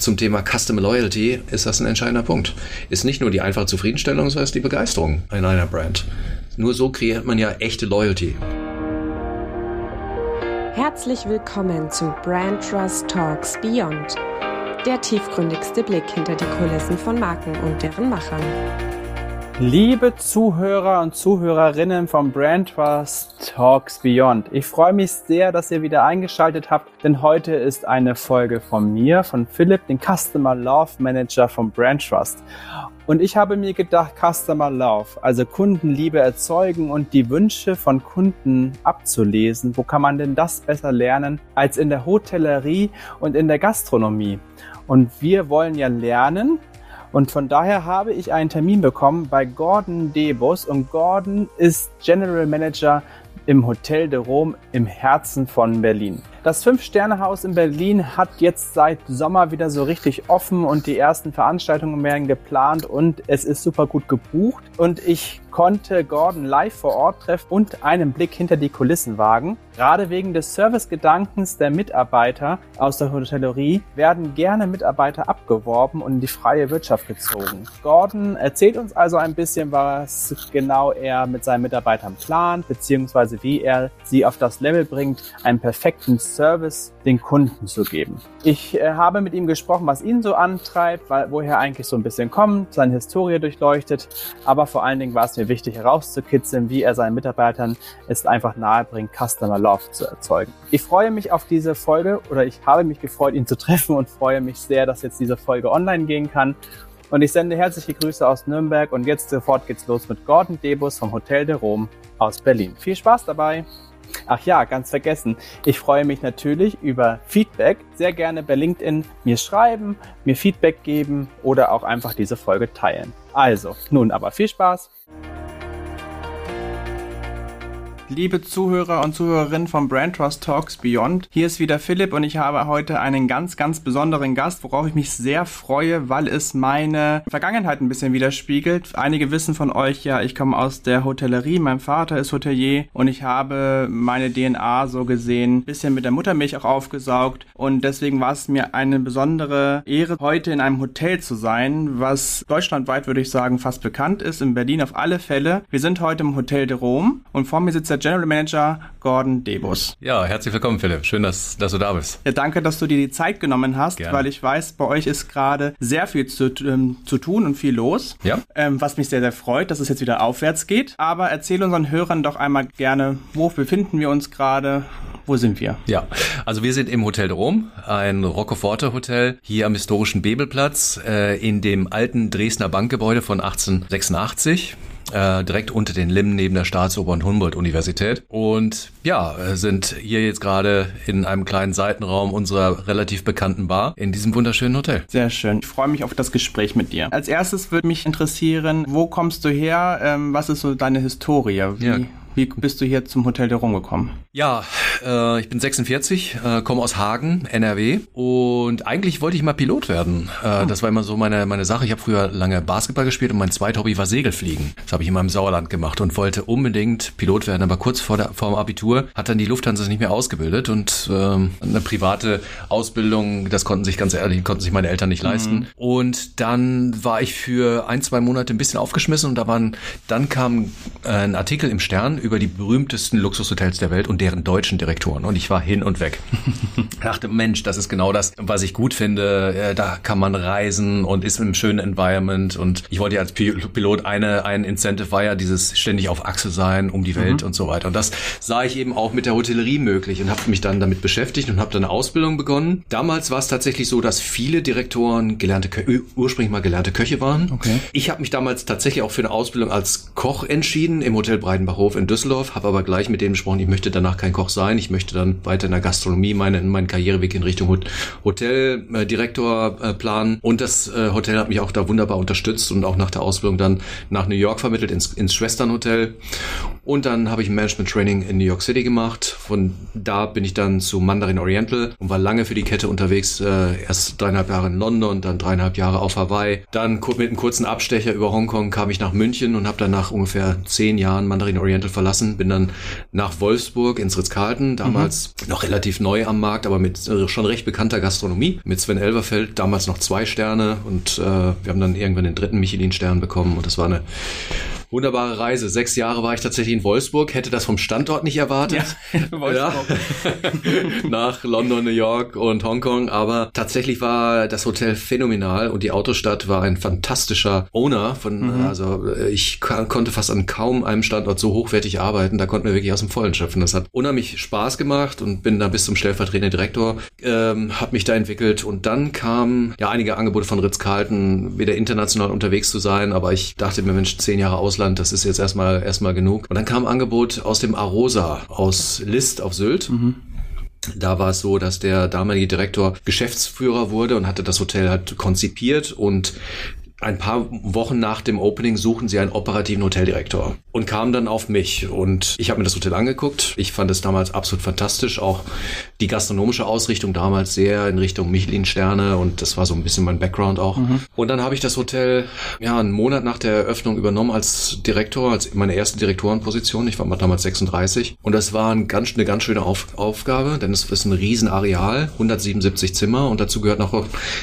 zum Thema Customer Loyalty ist das ein entscheidender Punkt. Ist nicht nur die einfache Zufriedenstellung, sondern ist die Begeisterung in einer Brand. Nur so kreiert man ja echte Loyalty. Herzlich willkommen zu Brand Trust Talks Beyond, der tiefgründigste Blick hinter die Kulissen von Marken und deren Machern. Liebe Zuhörer und Zuhörerinnen vom Brand Trust Talks Beyond, ich freue mich sehr, dass ihr wieder eingeschaltet habt, denn heute ist eine Folge von mir, von Philipp, den Customer Love Manager vom Brand Trust. Und ich habe mir gedacht, Customer Love, also Kundenliebe erzeugen und die Wünsche von Kunden abzulesen. Wo kann man denn das besser lernen als in der Hotellerie und in der Gastronomie? Und wir wollen ja lernen, und von daher habe ich einen Termin bekommen bei Gordon Debus und Gordon ist General Manager im Hotel de Rome im Herzen von Berlin. Das Fünf-Sterne-Haus in Berlin hat jetzt seit Sommer wieder so richtig offen und die ersten Veranstaltungen werden geplant und es ist super gut gebucht. Und ich konnte Gordon live vor Ort treffen und einen Blick hinter die Kulissen wagen. Gerade wegen des Servicegedankens der Mitarbeiter aus der Hotellerie werden gerne Mitarbeiter abgeworben und in die freie Wirtschaft gezogen. Gordon erzählt uns also ein bisschen, was genau er mit seinen Mitarbeitern plant, beziehungsweise wie er sie auf das Level bringt, einen perfekten Service den Kunden zu geben. Ich äh, habe mit ihm gesprochen, was ihn so antreibt, weil, woher eigentlich so ein bisschen kommt, seine Historie durchleuchtet, aber vor allen Dingen war es mir wichtig herauszukitzeln, wie er seinen Mitarbeitern es einfach nahe bringt, Customer Love zu erzeugen. Ich freue mich auf diese Folge oder ich habe mich gefreut, ihn zu treffen und freue mich sehr, dass jetzt diese Folge online gehen kann. Und ich sende herzliche Grüße aus Nürnberg und jetzt sofort geht's los mit Gordon Debus vom Hotel de Rome aus Berlin. Viel Spaß dabei! Ach ja, ganz vergessen. Ich freue mich natürlich über Feedback. Sehr gerne bei LinkedIn mir schreiben, mir Feedback geben oder auch einfach diese Folge teilen. Also, nun aber viel Spaß. Liebe Zuhörer und Zuhörerinnen von Brand Trust Talks Beyond, hier ist wieder Philipp und ich habe heute einen ganz, ganz besonderen Gast, worauf ich mich sehr freue, weil es meine Vergangenheit ein bisschen widerspiegelt. Einige wissen von euch ja, ich komme aus der Hotellerie, mein Vater ist Hotelier und ich habe meine DNA so gesehen ein bisschen mit der Muttermilch auch aufgesaugt und deswegen war es mir eine besondere Ehre, heute in einem Hotel zu sein, was deutschlandweit, würde ich sagen, fast bekannt ist, in Berlin auf alle Fälle. Wir sind heute im Hotel de Rome und vor mir sitzt der General Manager Gordon Debus. Ja, herzlich willkommen, Philipp. Schön, dass, dass du da bist. Ja, danke, dass du dir die Zeit genommen hast, Gerne. weil ich weiß, bei euch ist gerade sehr viel zu, ähm, zu tun und viel los. Ja. Ähm, was mich sehr, sehr freut, dass es jetzt wieder aufwärts geht. Aber erzähl unseren Hörern doch einmal gerne, wo befinden wir uns gerade? Wo sind wir? Ja, also wir sind im Hotel de Rome, ein Roccoforte Hotel, hier am historischen Bebelplatz, äh, in dem alten Dresdner Bankgebäude von 1886 äh, direkt unter den Linden neben der Staatsoper- und Humboldt-Universität. Und ja, sind hier jetzt gerade in einem kleinen Seitenraum unserer relativ bekannten Bar in diesem wunderschönen Hotel. Sehr schön. Ich freue mich auf das Gespräch mit dir. Als erstes würde mich interessieren, wo kommst du her? Ähm, was ist so deine Historie? Wie, ja. Wie bist du hier zum Hotel der Rum gekommen? Ja, äh, ich bin 46, äh, komme aus Hagen, NRW und eigentlich wollte ich mal Pilot werden. Äh, oh. Das war immer so meine, meine Sache. Ich habe früher lange Basketball gespielt und mein zweites Hobby war Segelfliegen. Das habe ich in meinem Sauerland gemacht und wollte unbedingt Pilot werden, aber kurz vor, der, vor dem Abitur hat dann die Lufthansa nicht mehr ausgebildet und ähm, eine private Ausbildung, das konnten sich ganz ehrlich, konnten sich meine Eltern nicht leisten. Mhm. Und dann war ich für ein, zwei Monate ein bisschen aufgeschmissen und da waren, dann kam äh, ein Artikel im Stern über die berühmtesten Luxushotels der Welt und deren deutschen Direktoren. Und ich war hin und weg. dachte, Mensch, das ist genau das, was ich gut finde. Äh, da kann man reisen und ist im schönen Environment. Und ich wollte ja als Pilot eine, ein Incentive war ja dieses ständig auf Achse sein, um die Welt mhm. und so weiter. Und das sah ich eben auch mit der Hotellerie möglich und habe mich dann damit beschäftigt und habe dann eine Ausbildung begonnen. Damals war es tatsächlich so, dass viele Direktoren gelernte Kö ursprünglich mal gelernte Köche waren. Okay. Ich habe mich damals tatsächlich auch für eine Ausbildung als Koch entschieden im Hotel Breidenbachhof in Düsseldorf, habe aber gleich mit denen gesprochen, ich möchte danach kein Koch sein, ich möchte dann weiter in der Gastronomie meine, meinen Karriereweg in Richtung Hoteldirektor äh, planen. Und das äh, Hotel hat mich auch da wunderbar unterstützt und auch nach der Ausbildung dann nach New York vermittelt, ins, ins Schwesternhotel. Und dann habe ich ein Management-Training in New York City gemacht. Von da bin ich dann zu Mandarin Oriental und war lange für die Kette unterwegs. Äh, erst dreieinhalb Jahre in London, dann dreieinhalb Jahre auf Hawaii. Dann mit einem kurzen Abstecher über Hongkong kam ich nach München und habe dann nach ungefähr zehn Jahren Mandarin Oriental verlassen. Bin dann nach Wolfsburg ins Ritz-Carlton, damals mhm. noch relativ neu am Markt, aber mit äh, schon recht bekannter Gastronomie. Mit Sven Elverfeld, damals noch zwei Sterne und äh, wir haben dann irgendwann den dritten Michelin-Stern bekommen und das war eine wunderbare Reise. Sechs Jahre war ich tatsächlich in Wolfsburg, hätte das vom Standort nicht erwartet. Ja, ja. Nach London, New York und Hongkong. Aber tatsächlich war das Hotel phänomenal und die Autostadt war ein fantastischer Owner. Von, mhm. Also ich konnte fast an kaum einem Standort so hochwertig arbeiten. Da konnten wir wirklich aus dem Vollen schöpfen. Das hat unheimlich Spaß gemacht und bin da bis zum stellvertretenden Direktor, ähm, habe mich da entwickelt und dann kamen ja einige Angebote von Ritz-Carlton, wieder international unterwegs zu sein. Aber ich dachte mir, Mensch, zehn Jahre aus Ausland, das ist jetzt erstmal erstmal genug. Und dann kam ein Angebot aus dem Arosa, aus List auf Sylt. Mhm. Da war es so, dass der damalige Direktor Geschäftsführer wurde und hatte das Hotel halt konzipiert und ein paar Wochen nach dem Opening suchten sie einen operativen Hoteldirektor und kamen dann auf mich. Und ich habe mir das Hotel angeguckt. Ich fand es damals absolut fantastisch. Auch die gastronomische Ausrichtung damals sehr in Richtung Michelin-Sterne und das war so ein bisschen mein Background auch. Mhm. Und dann habe ich das Hotel ja einen Monat nach der Eröffnung übernommen als Direktor, als meine erste Direktorenposition. Ich war damals 36 und das war ein ganz, eine ganz schöne auf, Aufgabe, denn es ist ein Riesenareal, 177 Zimmer und dazu gehört noch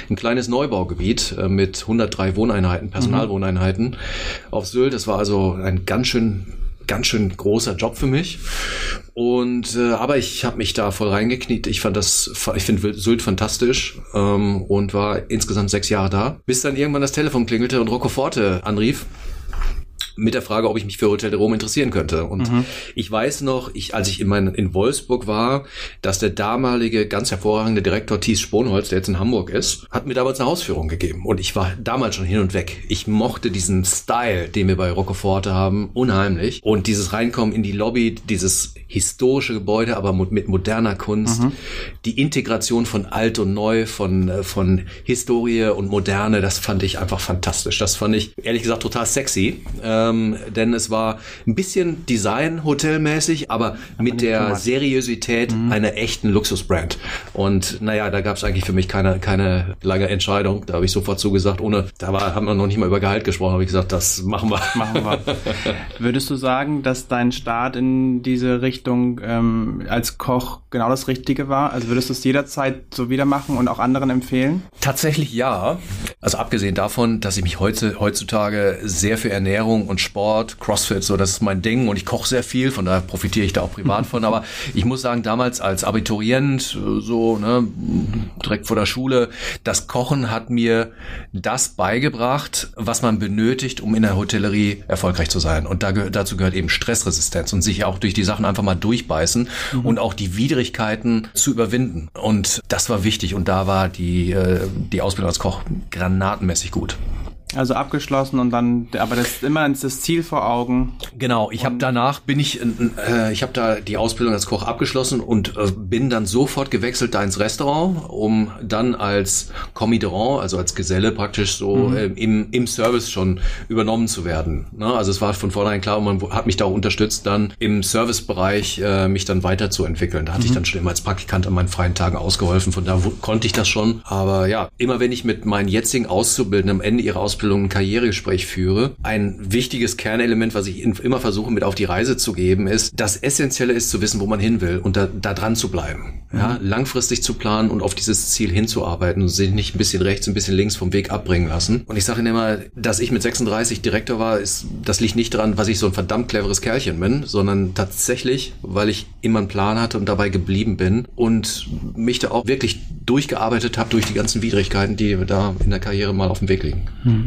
ein kleines Neubaugebiet äh, mit 103 Wohneinheiten, Personalwohneinheiten mhm. auf Sylt. Das war also ein ganz schön ganz schön großer Job für mich. Und äh, aber ich habe mich da voll reingekniet. Ich fand das, ich finde Sylt fantastisch ähm, und war insgesamt sechs Jahre da, bis dann irgendwann das Telefon klingelte und Rocco Forte anrief mit der Frage, ob ich mich für Hotel de Rome interessieren könnte. Und mhm. ich weiß noch, ich, als ich in, mein, in Wolfsburg war, dass der damalige ganz hervorragende Direktor Thies Sponholz, der jetzt in Hamburg ist, hat mir damals eine Hausführung gegeben. Und ich war damals schon hin und weg. Ich mochte diesen Style, den wir bei Roccoforte haben, unheimlich. Und dieses Reinkommen in die Lobby, dieses historische Gebäude, aber mit moderner Kunst, mhm. die Integration von alt und neu, von, äh, von Historie und Moderne, das fand ich einfach fantastisch. Das fand ich, ehrlich gesagt, total sexy. Äh, ähm, denn es war ein bisschen Design-Hotelmäßig, aber, aber mit der Seriosität mhm. einer echten Luxusbrand. Und naja, da gab es eigentlich für mich keine, keine lange Entscheidung. Da habe ich sofort zugesagt, ohne, da war, haben wir noch nicht mal über Gehalt gesprochen, habe ich gesagt, das machen wir. Machen wir. Würdest du sagen, dass dein Start in diese Richtung ähm, als Koch genau das Richtige war? Also würdest du es jederzeit so wieder machen und auch anderen empfehlen? Tatsächlich ja. Also abgesehen davon, dass ich mich heute, heutzutage sehr für Ernährung und Sport, Crossfit, so das ist mein Ding und ich koche sehr viel, von daher profitiere ich da auch privat von. Aber ich muss sagen, damals als Abiturient, so ne, direkt vor der Schule, das Kochen hat mir das beigebracht, was man benötigt, um in der Hotellerie erfolgreich zu sein. Und da, dazu gehört eben Stressresistenz und sich auch durch die Sachen einfach mal durchbeißen mhm. und auch die Widrigkeiten zu überwinden. Und das war wichtig und da war die, äh, die Ausbildung als Koch granatenmäßig gut. Also abgeschlossen und dann, aber das ist immer das Ziel vor Augen. Genau, ich habe danach bin ich, äh, ich habe da die Ausbildung als Koch abgeschlossen und äh, bin dann sofort gewechselt da ins Restaurant, um dann als Commiderant, also als Geselle praktisch so mhm. äh, im, im Service schon übernommen zu werden. Ne? Also es war von vornherein klar, man hat mich da auch unterstützt, dann im Servicebereich äh, mich dann weiterzuentwickeln. Da hatte mhm. ich dann schon immer als Praktikant an meinen freien Tagen ausgeholfen, von da konnte ich das schon. Aber ja, immer wenn ich mit meinen jetzigen Auszubildenden am Ende ihrer Ausbildung Ausbildung ein Karrieregespräch führe. Ein wichtiges Kernelement, was ich immer versuche mit auf die Reise zu geben, ist, das Essentielle ist zu wissen, wo man hin will und da, da dran zu bleiben. Ja, mhm. langfristig zu planen und auf dieses Ziel hinzuarbeiten und sich nicht ein bisschen rechts, ein bisschen links vom Weg abbringen lassen. Und ich sage Ihnen immer, dass ich mit 36 Direktor war, ist, das liegt nicht daran, weil ich so ein verdammt cleveres Kerlchen bin, sondern tatsächlich, weil ich immer einen Plan hatte und dabei geblieben bin und mich da auch wirklich durchgearbeitet habe durch die ganzen Widrigkeiten, die da in der Karriere mal auf dem Weg liegen. Mhm.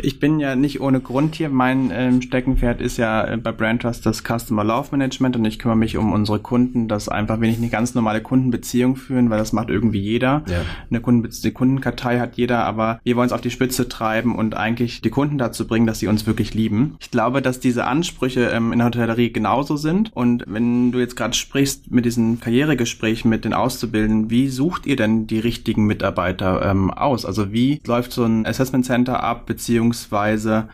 Ich bin ja nicht ohne Grund hier. Mein ähm, Steckenpferd ist ja äh, bei Brandtrust das Customer Love Management und ich kümmere mich um unsere Kunden, dass einfach wenn ich eine ganz normale Kundenbeziehung führen, weil das macht irgendwie jeder. Ja. Eine Kunden die Kundenkartei hat jeder, aber wir wollen es auf die Spitze treiben und eigentlich die Kunden dazu bringen, dass sie uns wirklich lieben. Ich glaube, dass diese Ansprüche ähm, in der Hotellerie genauso sind und wenn du jetzt gerade sprichst mit diesen Karrieregesprächen mit den Auszubildenden, wie sucht ihr denn die richtigen Mitarbeiter ähm, aus? Also wie läuft so ein Assessment Center ab, beziehungsweise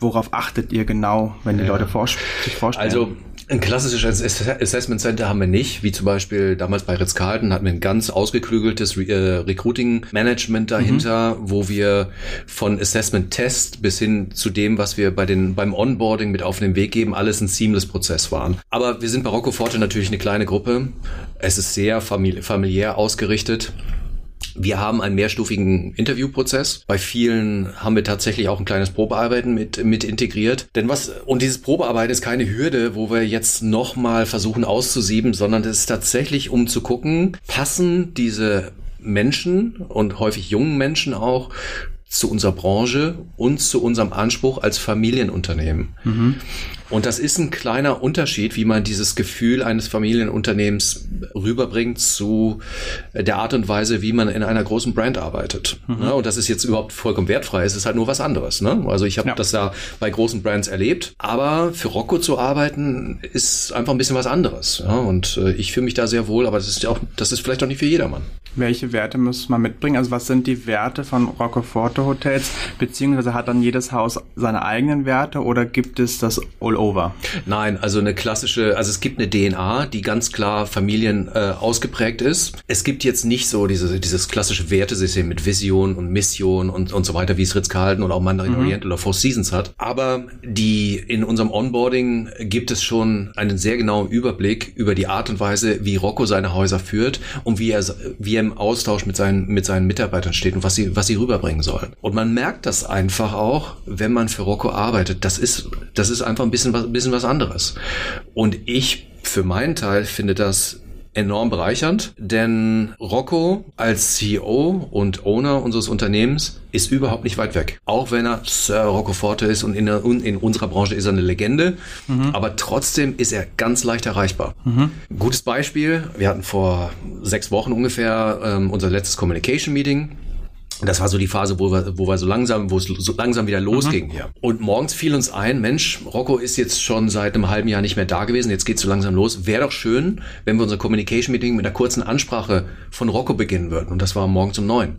worauf achtet ihr genau, wenn die ja. Leute vor sich vorstellen? Also Ein klassisches Assessment Center haben wir nicht, wie zum Beispiel damals bei Ritz-Carlton hatten wir ein ganz ausgeklügeltes Re äh, Recruiting-Management dahinter, mhm. wo wir von Assessment-Test bis hin zu dem, was wir bei den, beim Onboarding mit auf den Weg geben, alles ein seamless Prozess waren. Aber wir sind bei Rocco Forte natürlich eine kleine Gruppe. Es ist sehr familiär ausgerichtet. Wir haben einen mehrstufigen Interviewprozess. Bei vielen haben wir tatsächlich auch ein kleines Probearbeiten mit, mit integriert. Denn was, und dieses Probearbeiten ist keine Hürde, wo wir jetzt nochmal versuchen auszusieben, sondern es ist tatsächlich, um zu gucken, passen diese Menschen und häufig jungen Menschen auch zu unserer Branche und zu unserem Anspruch als Familienunternehmen. Mhm. Und das ist ein kleiner Unterschied, wie man dieses Gefühl eines Familienunternehmens rüberbringt zu der Art und Weise, wie man in einer großen Brand arbeitet. Mhm. Ja, und das ist jetzt überhaupt vollkommen wertfrei. Es ist halt nur was anderes. Ne? Also ich habe ja. das da bei großen Brands erlebt. Aber für Rocco zu arbeiten ist einfach ein bisschen was anderes. Ja? Und äh, ich fühle mich da sehr wohl, aber das ist ja auch, das ist vielleicht auch nicht für jedermann. Welche Werte muss man mitbringen? Also was sind die Werte von Roccoforte Hotels? Beziehungsweise hat dann jedes Haus seine eigenen Werte oder gibt es das all over? Nein, also eine klassische, also es gibt eine DNA, die ganz klar Familien äh, ausgeprägt ist. Es gibt jetzt nicht so diese, dieses klassische Wertesystem mit Vision und Mission und, und so weiter, wie es Ritz-Carlton oder auch Mandarin mhm. Orient oder Four Seasons hat. Aber die in unserem Onboarding gibt es schon einen sehr genauen Überblick über die Art und Weise, wie Rocco seine Häuser führt und wie er, wie er im Austausch mit seinen, mit seinen Mitarbeitern steht und was sie, was sie rüberbringen sollen. Und man merkt das einfach auch, wenn man für Rocco arbeitet. Das ist, das ist einfach ein bisschen was, ein bisschen was anderes. Und ich für meinen Teil finde das enorm bereichernd, denn Rocco als CEO und Owner unseres Unternehmens ist überhaupt nicht weit weg. Auch wenn er Sir Rocco Forte ist und in, der, in unserer Branche ist er eine Legende, mhm. aber trotzdem ist er ganz leicht erreichbar. Mhm. Gutes Beispiel, wir hatten vor sechs Wochen ungefähr ähm, unser letztes Communication Meeting das war so die Phase, wo wir, wo wir so langsam, wo es so langsam wieder losging mhm. hier. Und morgens fiel uns ein, Mensch, Rocco ist jetzt schon seit einem halben Jahr nicht mehr da gewesen, jetzt geht's so langsam los. Wäre doch schön, wenn wir unser Communication Meeting mit einer kurzen Ansprache von Rocco beginnen würden. Und das war morgens um neun.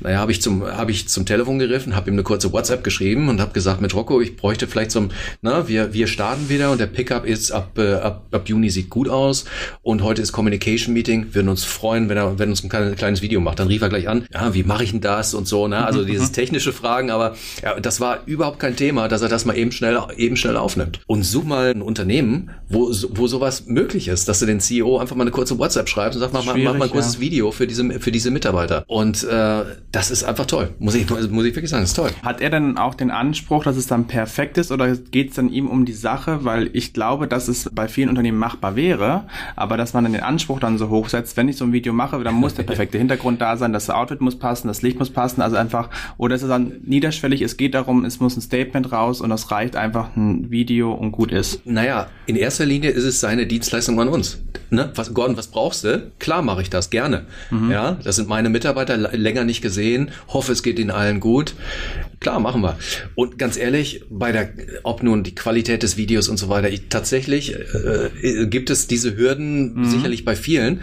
Naja, habe ich zum, habe ich zum Telefon gegriffen, habe ihm eine kurze WhatsApp geschrieben und habe gesagt, mit Rocco, ich bräuchte vielleicht zum, na, wir, wir starten wieder und der Pickup ist ab, äh, ab, ab Juni sieht gut aus und heute ist Communication Meeting. Würden uns freuen, wenn er, wenn uns ein kleines Video macht. Dann rief er gleich an, ja, wie mache ich denn das und so, ne? Also mhm, dieses technische Fragen, aber ja, das war überhaupt kein Thema, dass er das mal eben schnell, eben schnell aufnimmt. Und such mal ein Unternehmen, wo, wo sowas möglich ist, dass du den CEO einfach mal eine kurze WhatsApp schreibst und sagst, mach, mal, mach mal ein kurzes ja. Video für diese, für diese Mitarbeiter. Und äh, das ist einfach toll. Muss ich, muss ich wirklich sagen, ist toll. Hat er denn auch den Anspruch, dass es dann perfekt ist oder geht es dann ihm um die Sache? Weil ich glaube, dass es bei vielen Unternehmen machbar wäre, aber dass man dann den Anspruch dann so hoch setzt, wenn ich so ein Video mache, dann muss der perfekte Hintergrund da sein, das Outfit muss passen, das Licht muss passen, also einfach, oder ist es dann niederschwellig, es geht darum, es muss ein Statement raus und das reicht einfach ein Video und gut ist? Naja, in erster Linie ist es seine Dienstleistung an uns. Ne? Was, Gordon, was brauchst du? Klar mache ich das, gerne. Mhm. Ja, das sind meine Mitarbeiter länger nicht gesehen, hoffe, es geht ihnen allen gut. Klar, machen wir. Und ganz ehrlich, bei der, ob nun die Qualität des Videos und so weiter, ich, tatsächlich äh, gibt es diese Hürden mhm. sicherlich bei vielen.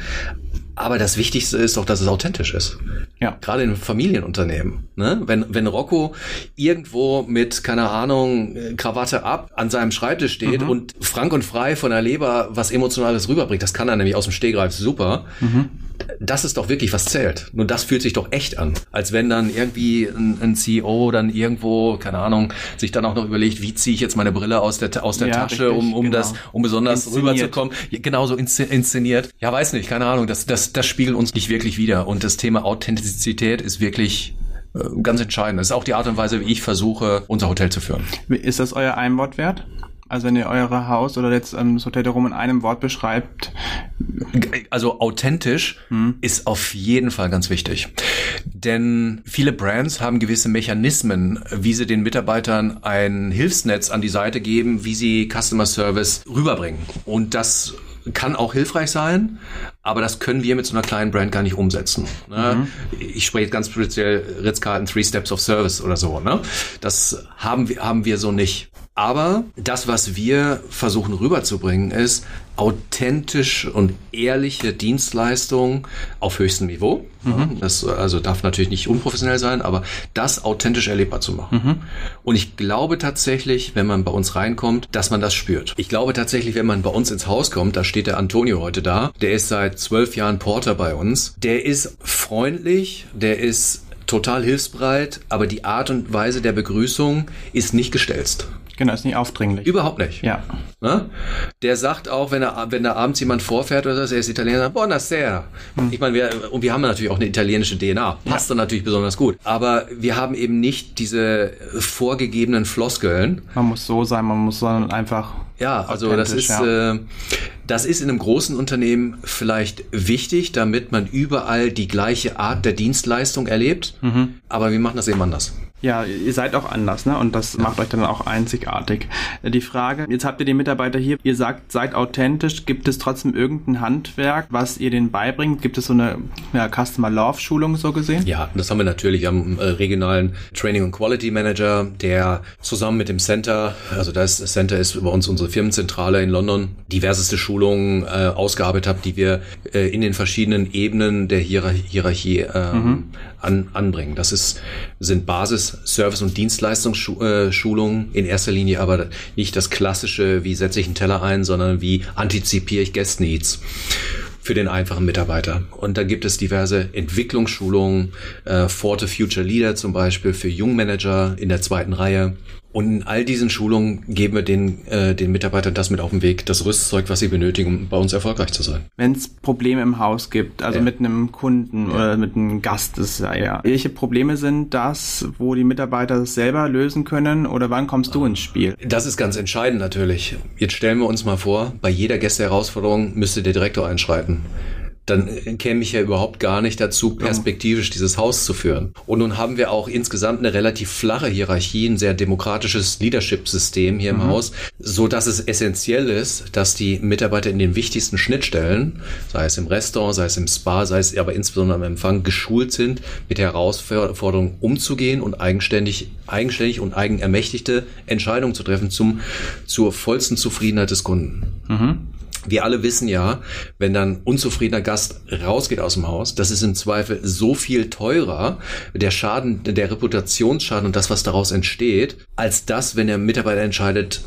Aber das Wichtigste ist doch, dass es authentisch ist. Ja. Gerade in Familienunternehmen. Ne? Wenn, wenn Rocco irgendwo mit, keine Ahnung, Krawatte ab an seinem Schreibtisch steht mhm. und frank und frei von der Leber was Emotionales rüberbringt, das kann er nämlich aus dem Stehgreif super. Mhm das ist doch wirklich was zählt. Nur das fühlt sich doch echt an. Als wenn dann irgendwie ein, ein CEO dann irgendwo, keine Ahnung, sich dann auch noch überlegt, wie ziehe ich jetzt meine Brille aus der, aus der ja, Tasche, richtig, um, um genau. das, um besonders inszeniert. rüberzukommen. Genauso inszeniert. Ja, weiß nicht, keine Ahnung. Das, das, das spiegelt uns nicht wirklich wieder. Und das Thema Authentizität ist wirklich äh, ganz entscheidend. Das ist auch die Art und Weise, wie ich versuche, unser Hotel zu führen. Ist das euer Einwort wert? Also wenn ihr eure Haus oder jetzt ähm, das Hotel Rum in einem Wort beschreibt. Also authentisch hm. ist auf jeden Fall ganz wichtig. Denn viele Brands haben gewisse Mechanismen, wie sie den Mitarbeitern ein Hilfsnetz an die Seite geben, wie sie Customer Service rüberbringen. Und das kann auch hilfreich sein, aber das können wir mit so einer kleinen Brand gar nicht umsetzen. Ne? Mhm. Ich spreche jetzt ganz speziell Ritz-Carlton Three Steps of Service oder so. Ne? Das haben wir, haben wir so nicht. Aber das, was wir versuchen rüberzubringen, ist authentisch und ehrliche Dienstleistung auf höchstem Niveau. Mhm. Das also darf natürlich nicht unprofessionell sein, aber das authentisch erlebbar zu machen. Mhm. Und ich glaube tatsächlich, wenn man bei uns reinkommt, dass man das spürt. Ich glaube tatsächlich, wenn man bei uns ins Haus kommt, da steht der Antonio heute da, der ist seit zwölf Jahren Porter bei uns, der ist freundlich, der ist total hilfsbereit, aber die Art und Weise der Begrüßung ist nicht gestelzt. Genau, ist nicht aufdringlich. Überhaupt nicht. Ja. Ne? Der sagt auch, wenn er, wenn da abends jemand vorfährt oder so, er ist Italiener, sagt, Buonasera. Hm. Ich meine, wir, und wir haben natürlich auch eine italienische DNA. Passt ja. dann natürlich besonders gut. Aber wir haben eben nicht diese vorgegebenen Floskeln. Man muss so sein, man muss sondern einfach. Ja, also das ist, ja. äh, das ist in einem großen Unternehmen vielleicht wichtig, damit man überall die gleiche Art der Dienstleistung erlebt. Mhm. Aber wir machen das eben anders. Ja, ihr seid auch anders, ne? Und das ja. macht euch dann auch einzigartig. Die Frage, jetzt habt ihr die Mitarbeiter hier, ihr sagt, seid authentisch, gibt es trotzdem irgendein Handwerk, was ihr denen beibringt? Gibt es so eine ja, Customer Love Schulung so gesehen? Ja, das haben wir natürlich. Einen äh, regionalen Training und Quality Manager, der zusammen mit dem Center, also das Center ist bei uns unsere Firmenzentrale in London, diverseste Schulungen äh, ausgearbeitet hat, die wir äh, in den verschiedenen Ebenen der Hierar Hierarchie ähm, mhm. an, anbringen. Das ist, sind Basis Service- und Dienstleistungsschulungen in erster Linie aber nicht das klassische, wie setze ich einen Teller ein, sondern wie antizipiere ich Guest Needs für den einfachen Mitarbeiter. Und da gibt es diverse Entwicklungsschulungen, äh, For the Future Leader zum Beispiel für Jungmanager in der zweiten Reihe. Und in all diesen Schulungen geben wir den, äh, den Mitarbeitern das mit auf den Weg, das Rüstzeug, was sie benötigen, um bei uns erfolgreich zu sein. Wenn es Probleme im Haus gibt, also ja. mit einem Kunden ja. oder mit einem Gast, ist ja, ja. Welche Probleme sind das, wo die Mitarbeiter das selber lösen können oder wann kommst du ins Spiel? Das ist ganz entscheidend natürlich. Jetzt stellen wir uns mal vor, bei jeder Gästeherausforderung müsste der Direktor einschreiten dann käme ich ja überhaupt gar nicht dazu, perspektivisch dieses Haus zu führen. Und nun haben wir auch insgesamt eine relativ flache Hierarchie, ein sehr demokratisches Leadership-System hier im mhm. Haus, so dass es essentiell ist, dass die Mitarbeiter in den wichtigsten Schnittstellen, sei es im Restaurant, sei es im Spa, sei es aber insbesondere am Empfang, geschult sind, mit Herausforderungen umzugehen und eigenständig, eigenständig und eigenermächtigte Entscheidungen zu treffen zum, zur vollsten Zufriedenheit des Kunden. Mhm wir alle wissen ja, wenn dann unzufriedener Gast rausgeht aus dem Haus, das ist im Zweifel so viel teurer, der Schaden, der Reputationsschaden und das, was daraus entsteht, als das, wenn der Mitarbeiter entscheidet,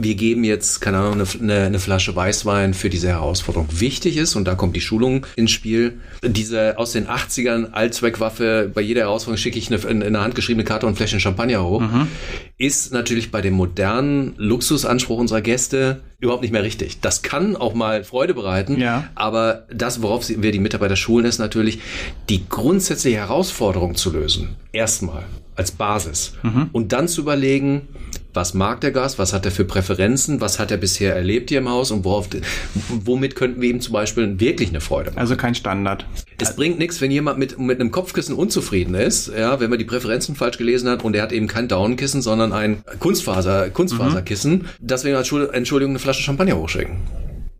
wir geben jetzt, keine Ahnung, eine, eine, Flasche Weißwein für diese Herausforderung. Wichtig ist, und da kommt die Schulung ins Spiel, diese aus den 80ern Allzweckwaffe, bei jeder Herausforderung schicke ich eine, eine handgeschriebene Karte und Fläschchen Champagner hoch, mhm. ist natürlich bei dem modernen Luxusanspruch unserer Gäste überhaupt nicht mehr richtig. Das kann auch mal Freude bereiten, ja. aber das, worauf wir die Mitarbeiter schulen, ist natürlich, die grundsätzliche Herausforderung zu lösen. Erstmal als Basis. Mhm. Und dann zu überlegen, was mag der Gast, was hat er für Präferenzen, was hat er bisher erlebt hier im Haus und worauf, womit könnten wir ihm zum Beispiel wirklich eine Freude machen. Also kein Standard. Es bringt nichts, wenn jemand mit, mit einem Kopfkissen unzufrieden ist, ja, wenn man die Präferenzen falsch gelesen hat und er hat eben kein Daunenkissen, sondern ein Kunstfaser, Kunstfaserkissen, mhm. dass wir ihm als Entschuldigung eine Flasche Champagner hochschicken.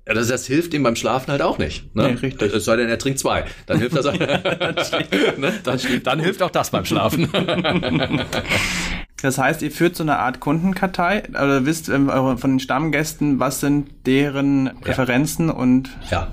Das, das hilft ihm beim Schlafen halt auch nicht. Ne? Nee, richtig. Es sei denn, er trinkt zwei. Dann hilft das. ne? dann, dann hilft auch das beim Schlafen. Das heißt, ihr führt so eine Art Kundenkartei oder wisst ähm, von den Stammgästen, was sind deren Präferenzen ja. und ja.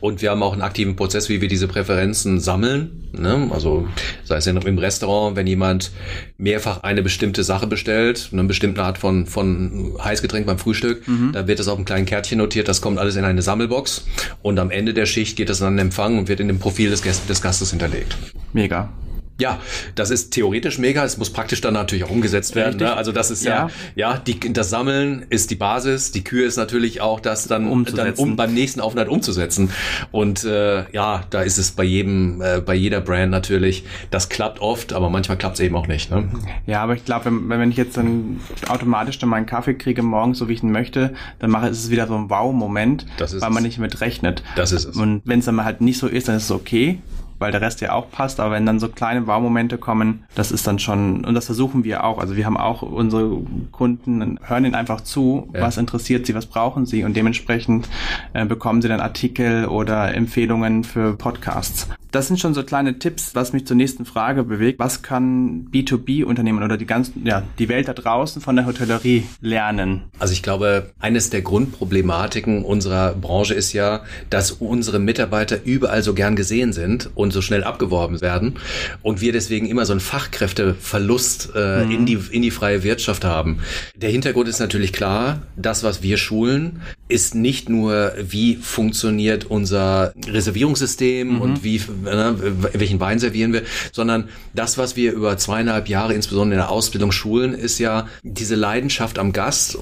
Und wir haben auch einen aktiven Prozess, wie wir diese Präferenzen sammeln. Ne? Also sei es im Restaurant, wenn jemand mehrfach eine bestimmte Sache bestellt, eine bestimmte Art von von Heißgetränk beim Frühstück, mhm. da wird das auf einem kleinen Kärtchen notiert. Das kommt alles in eine Sammelbox und am Ende der Schicht geht das an den Empfang und wird in dem Profil des, Gast des Gastes hinterlegt. Mega. Ja, das ist theoretisch mega. Es muss praktisch dann natürlich auch umgesetzt werden. Ne? Also das ist ja, ja, ja die, das Sammeln ist die Basis. Die Kür ist natürlich auch das dann, dann um beim nächsten Aufenthalt umzusetzen. Und äh, ja, da ist es bei jedem, äh, bei jeder Brand natürlich. Das klappt oft, aber manchmal klappt es eben auch nicht. Ne? Ja, aber ich glaube, wenn, wenn ich jetzt dann automatisch dann meinen Kaffee kriege morgens, so wie ich ihn möchte, dann mache ist es wieder so ein Wow-Moment, weil man nicht mit rechnet. Das ist es. Und wenn es dann halt nicht so ist, dann ist es okay weil der Rest ja auch passt. Aber wenn dann so kleine Wow-Momente kommen, das ist dann schon, und das versuchen wir auch. Also wir haben auch unsere Kunden, hören ihnen einfach zu, ja. was interessiert sie, was brauchen sie und dementsprechend äh, bekommen sie dann Artikel oder Empfehlungen für Podcasts. Das sind schon so kleine Tipps, was mich zur nächsten Frage bewegt. Was kann B2B-Unternehmen oder die ganzen, ja, die Welt da draußen von der Hotellerie lernen? Also ich glaube, eines der Grundproblematiken unserer Branche ist ja, dass unsere Mitarbeiter überall so gern gesehen sind und so schnell abgeworben werden und wir deswegen immer so einen Fachkräfteverlust äh, mhm. in die in die freie Wirtschaft haben. Der Hintergrund ist natürlich klar, das was wir schulen ist nicht nur wie funktioniert unser Reservierungssystem mhm. und wie welchen Wein servieren wir, sondern das was wir über zweieinhalb Jahre insbesondere in der Ausbildung schulen ist ja diese Leidenschaft am Gast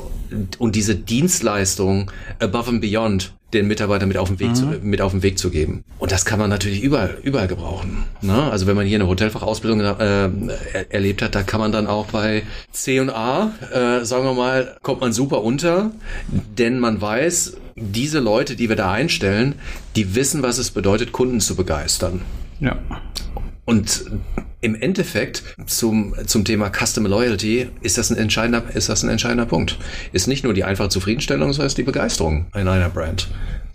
und diese Dienstleistung above and beyond den Mitarbeiter mit auf den Weg mhm. zu, mit auf den Weg zu geben. Und das kann man natürlich überall, überall gebrauchen. Ne? Also wenn man hier eine Hotelfachausbildung äh, erlebt hat, da kann man dann auch bei C und A, äh, sagen wir mal, kommt man super unter, denn man weiß, diese Leute, die wir da einstellen, die wissen, was es bedeutet, Kunden zu begeistern. Ja. Und im Endeffekt zum, zum Thema Customer Loyalty ist das ein entscheidender, ist das ein entscheidender Punkt. Ist nicht nur die einfache Zufriedenstellung, sondern ist die Begeisterung in einer Brand.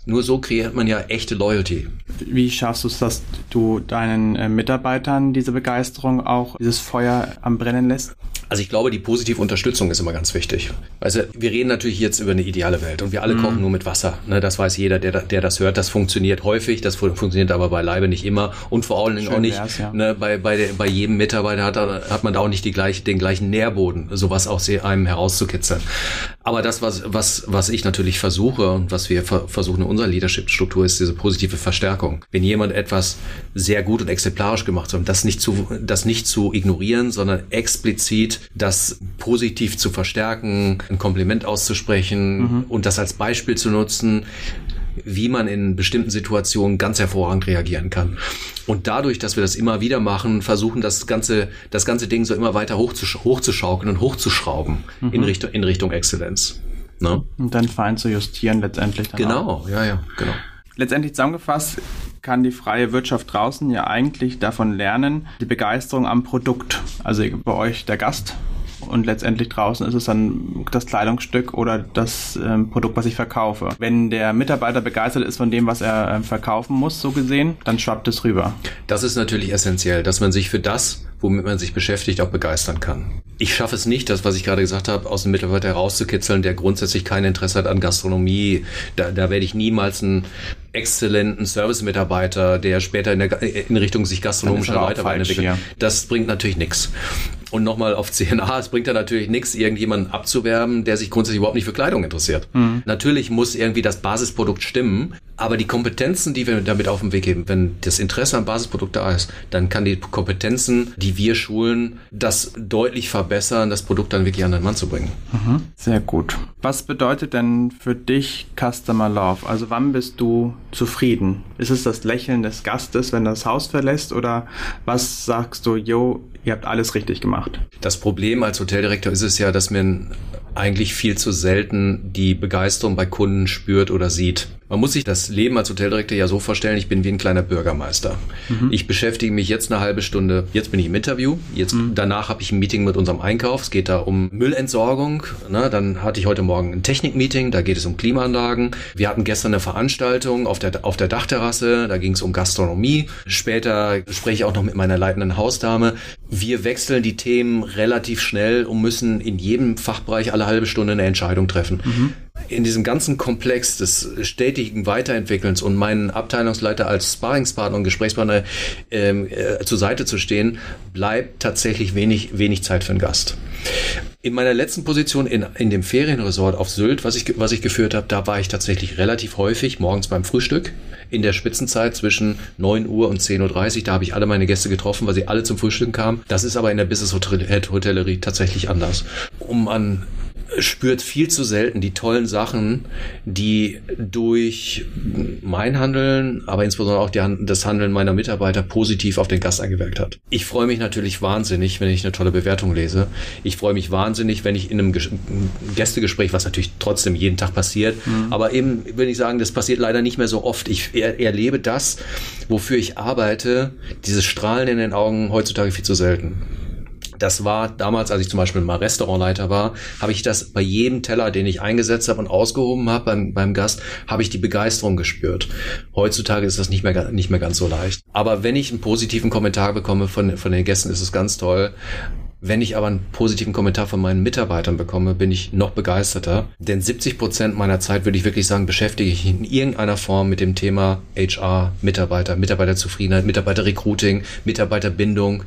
Nur so kreiert man ja echte Loyalty. Wie schaffst du es, dass du deinen äh, Mitarbeitern diese Begeisterung auch, dieses Feuer am Brennen lässt? Also ich glaube, die positive Unterstützung ist immer ganz wichtig. Also wir reden natürlich jetzt über eine ideale Welt und wir alle mm. kochen nur mit Wasser. Ne, das weiß jeder, der, der das hört. Das funktioniert häufig, das funktioniert aber beileibe nicht immer und vor allen Dingen auch nicht ja. ne, bei, bei, bei jedem Mitarbeiter hat, hat man da auch nicht die gleich, den gleichen Nährboden, sowas auch einem herauszukitzeln. Aber das, was, was, was ich natürlich versuche und was wir versuchen in unserer Leadership-Struktur ist diese positive Verstärkung. Wenn jemand etwas sehr gut und exemplarisch gemacht hat, das nicht zu, das nicht zu ignorieren, sondern explizit das positiv zu verstärken, ein Kompliment auszusprechen mhm. und das als Beispiel zu nutzen, wie man in bestimmten Situationen ganz hervorragend reagieren kann. Und dadurch, dass wir das immer wieder machen, versuchen das ganze, das ganze Ding so immer weiter hochzusch hochzuschaukeln und hochzuschrauben mhm. in Richtung, in Richtung Exzellenz. Ne? Und dann fein zu justieren letztendlich. Dann genau, ja, ja, genau. Letztendlich zusammengefasst kann die freie Wirtschaft draußen ja eigentlich davon lernen, die Begeisterung am Produkt. Also bei euch der Gast und letztendlich draußen ist es dann das Kleidungsstück oder das ähm, Produkt, was ich verkaufe. Wenn der Mitarbeiter begeistert ist von dem, was er äh, verkaufen muss, so gesehen, dann schwappt es rüber. Das ist natürlich essentiell, dass man sich für das, womit man sich beschäftigt, auch begeistern kann. Ich schaffe es nicht, das, was ich gerade gesagt habe, aus dem Mitarbeiter herauszukitzeln, der grundsätzlich kein Interesse hat an Gastronomie. Da, da werde ich niemals einen exzellenten Service-Mitarbeiter, der später in, der, in Richtung sich gastronomischer Weiterbildung entwickelt. Das bringt natürlich nichts. Und nochmal auf CNA, es bringt ja natürlich nichts, irgendjemanden abzuwerben, der sich grundsätzlich überhaupt nicht für Kleidung interessiert. Mhm. Natürlich muss irgendwie das Basisprodukt stimmen, aber die Kompetenzen, die wir damit auf den Weg geben, wenn das Interesse am Basisprodukt da ist, dann kann die Kompetenzen, die wir schulen, das deutlich verbessern, das Produkt dann wirklich an den Mann zu bringen. Mhm. Sehr gut. Was bedeutet denn für dich Customer Love? Also wann bist du zufrieden? Ist es das Lächeln des Gastes, wenn er das Haus verlässt? Oder was sagst du, yo, ihr habt alles richtig gemacht? Das Problem als Hoteldirektor ist es ja, dass man eigentlich viel zu selten die Begeisterung bei Kunden spürt oder sieht. Man muss sich das Leben als Hoteldirektor ja so vorstellen, ich bin wie ein kleiner Bürgermeister. Mhm. Ich beschäftige mich jetzt eine halbe Stunde, jetzt bin ich im Interview, jetzt mhm. danach habe ich ein Meeting mit unserem Einkauf, es geht da um Müllentsorgung, ne? dann hatte ich heute Morgen ein Technikmeeting, da geht es um Klimaanlagen. Wir hatten gestern eine Veranstaltung auf der, auf der Dachterrasse, da ging es um Gastronomie. Später spreche ich auch noch mit meiner leitenden Hausdame. Wir wechseln die Themen relativ schnell und müssen in jedem Fachbereich alle halbe Stunde eine Entscheidung treffen. Mhm in diesem ganzen Komplex des stetigen Weiterentwickelns und meinen Abteilungsleiter als Sparringspartner und Gesprächspartner ähm, äh, zur Seite zu stehen, bleibt tatsächlich wenig, wenig Zeit für einen Gast. In meiner letzten Position in, in dem Ferienresort auf Sylt, was ich, was ich geführt habe, da war ich tatsächlich relativ häufig morgens beim Frühstück in der Spitzenzeit zwischen 9 Uhr und 10.30 Uhr. Da habe ich alle meine Gäste getroffen, weil sie alle zum Frühstück kamen. Das ist aber in der Business Hotellerie tatsächlich anders. Um an spürt viel zu selten die tollen Sachen, die durch mein Handeln, aber insbesondere auch die, das Handeln meiner Mitarbeiter positiv auf den Gast eingewirkt hat. Ich freue mich natürlich wahnsinnig, wenn ich eine tolle Bewertung lese. Ich freue mich wahnsinnig, wenn ich in einem Gästegespräch, was natürlich trotzdem jeden Tag passiert, mhm. aber eben will ich sagen, das passiert leider nicht mehr so oft. Ich er, erlebe das, wofür ich arbeite, dieses Strahlen in den Augen heutzutage viel zu selten Das war damals, als ich zum Beispiel mal Restaurantleiter war, habe ich das bei jedem Teller, den ich eingesetzt habe und ausgehoben habe beim, beim Gast, habe ich die Begeisterung gespürt. Heutzutage ist das nicht mehr, nicht mehr ganz so leicht. Aber wenn ich einen positiven Kommentar bekomme von, von den Gästen, ist es ganz toll. Wenn ich aber einen positiven Kommentar von meinen Mitarbeitern bekomme, bin ich noch begeisterter. Denn 70 Prozent meiner Zeit, würde ich wirklich sagen, beschäftige ich in irgendeiner Form mit dem Thema HR, Mitarbeiter, Mitarbeiterzufriedenheit, Mitarbeiterrecruiting, Mitarbeiterbindung,